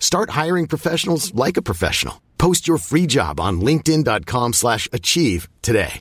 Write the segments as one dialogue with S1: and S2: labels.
S1: Start hiring professionals like a professional. Post your free job on linkedin.com/achieve slash achieve today.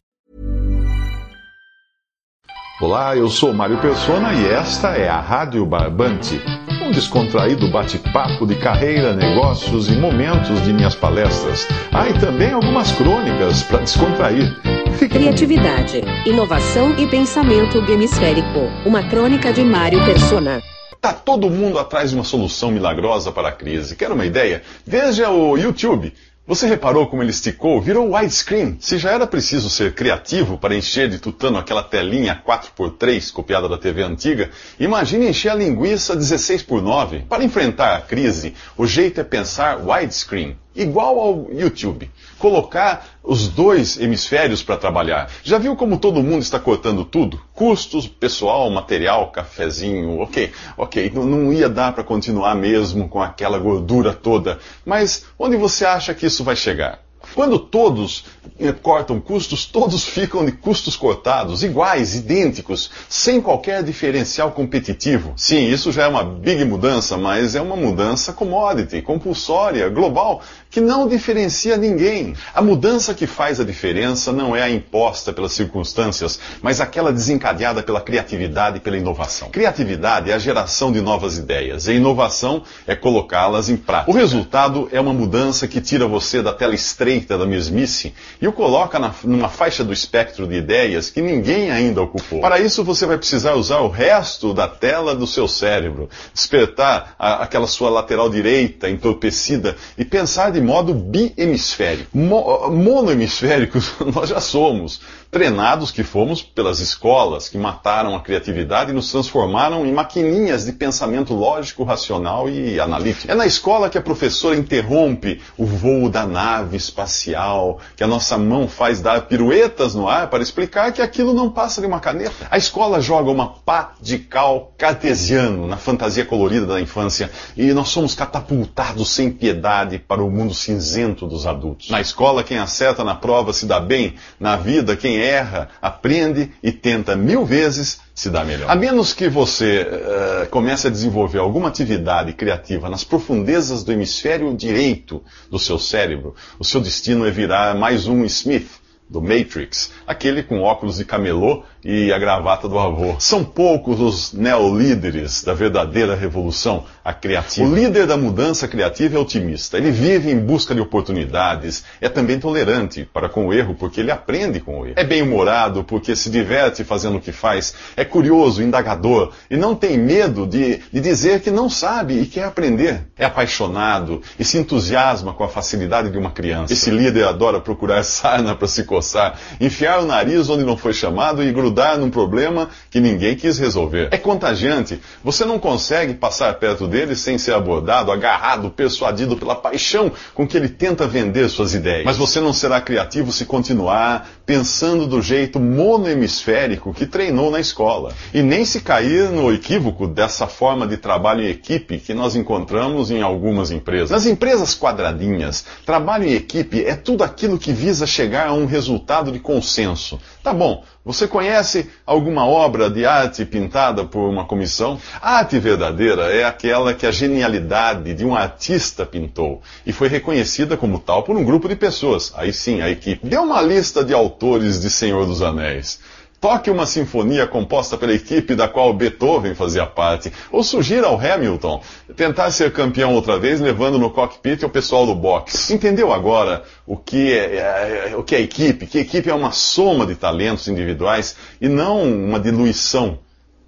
S2: Olá, eu sou Mário Persona e esta é a Rádio Barbante, um descontraído bate-papo de carreira, negócios e momentos de minhas palestras. Ah, e também algumas crônicas para descontrair.
S3: Criatividade, inovação e pensamento hemisférico. Uma crônica de Mário Persona.
S2: Tá todo mundo atrás de uma solução milagrosa para a crise. Quer uma ideia? Veja o YouTube. Você reparou como ele esticou? Virou widescreen. Se já era preciso ser criativo para encher de tutano aquela telinha 4x3 copiada da TV antiga, imagine encher a linguiça 16 por 9 Para enfrentar a crise, o jeito é pensar widescreen, igual ao YouTube. Colocar os dois hemisférios para trabalhar. Já viu como todo mundo está cortando tudo? Custos, pessoal, material, cafezinho, ok, ok, não, não ia dar para continuar mesmo com aquela gordura toda. Mas onde você acha que isso vai chegar? Quando todos eh, cortam custos, todos ficam de custos cortados, iguais, idênticos, sem qualquer diferencial competitivo. Sim, isso já é uma big mudança, mas é uma mudança commodity, compulsória, global, que não diferencia ninguém. A mudança que faz a diferença não é a imposta pelas circunstâncias, mas aquela desencadeada pela criatividade e pela inovação. Criatividade é a geração de novas ideias, e inovação é colocá-las em prática. O resultado é uma mudança que tira você da tela estreita da mesmice e o coloca na, numa faixa do espectro de ideias que ninguém ainda ocupou. Para isso, você vai precisar usar o resto da tela do seu cérebro, despertar a, aquela sua lateral direita entorpecida e pensar de modo biemisférico. Mo, monohemisféricos nós já somos, treinados que fomos pelas escolas que mataram a criatividade e nos transformaram em maquininhas de pensamento lógico, racional e analítico. É na escola que a professora interrompe o voo da nave espacial, que a nossa mão faz dar piruetas no ar para explicar que aquilo não passa de uma caneta. A escola joga uma pá de cal cartesiano na fantasia colorida da infância e nós somos catapultados sem piedade para o mundo cinzento dos adultos. Na escola, quem acerta na prova se dá bem, na vida, quem erra, aprende e tenta mil vezes se dá melhor. A menos que você uh, comece a desenvolver alguma atividade criativa nas profundezas do hemisfério direito do seu cérebro, o seu destino é virar mais um Smith do Matrix, aquele com óculos de camelô e a gravata do avô. São poucos os neolíderes da verdadeira revolução, a criativa. O líder da mudança criativa é otimista. Ele vive em busca de oportunidades. É também tolerante para com o erro, porque ele aprende com o erro. É bem-humorado, porque se diverte fazendo o que faz. É curioso, indagador e não tem medo de, de dizer que não sabe e quer aprender. É apaixonado e se entusiasma com a facilidade de uma criança. Esse líder adora procurar sarna para se coçar, enfiar o nariz onde não foi chamado e grudar num problema que ninguém quis resolver. É contagiante. Você não consegue passar perto dele sem ser abordado, agarrado, persuadido pela paixão com que ele tenta vender suas ideias. Mas você não será criativo se continuar pensando do jeito monohemisférico que treinou na escola. E nem se cair no equívoco dessa forma de trabalho em equipe que nós encontramos em algumas empresas. Nas empresas quadradinhas, trabalho em equipe é tudo aquilo que visa chegar a um resultado de consenso. Tá bom, você conhece alguma obra de arte pintada por uma comissão? A arte verdadeira é aquela que a genialidade de um artista pintou e foi reconhecida como tal por um grupo de pessoas. Aí sim, a equipe. Dê uma lista de autores de Senhor dos Anéis. Toque uma sinfonia composta pela equipe da qual Beethoven fazia parte. Ou sugira ao Hamilton tentar ser campeão outra vez, levando no cockpit o pessoal do boxe. Entendeu agora o que é, é, o que é equipe? Que equipe é uma soma de talentos individuais e não uma diluição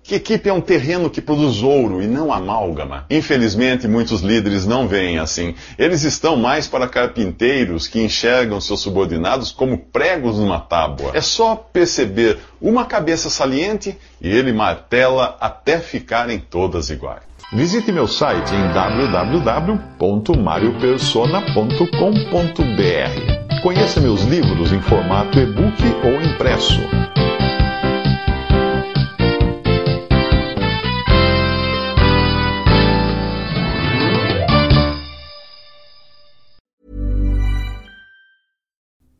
S2: que equipe é um terreno que produz ouro e não amálgama. Infelizmente, muitos líderes não veem assim. Eles estão mais para carpinteiros que enxergam seus subordinados como pregos numa tábua. É só perceber uma cabeça saliente e ele martela até ficarem todas iguais. Visite meu site em www.mariopersona.com.br. Conheça meus livros em formato e-book ou impresso.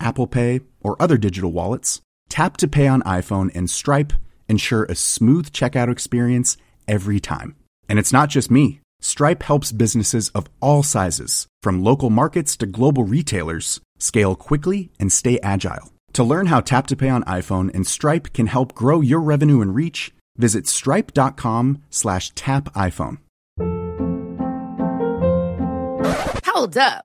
S4: Apple Pay, or other digital wallets, Tap to Pay on iPhone and Stripe ensure a smooth checkout experience every time. And it's not just me. Stripe helps businesses of all sizes, from local markets to global retailers, scale quickly and stay agile. To learn how Tap to Pay on iPhone and Stripe can help grow your revenue and reach, visit stripe.com slash tap iPhone.
S5: Hold up.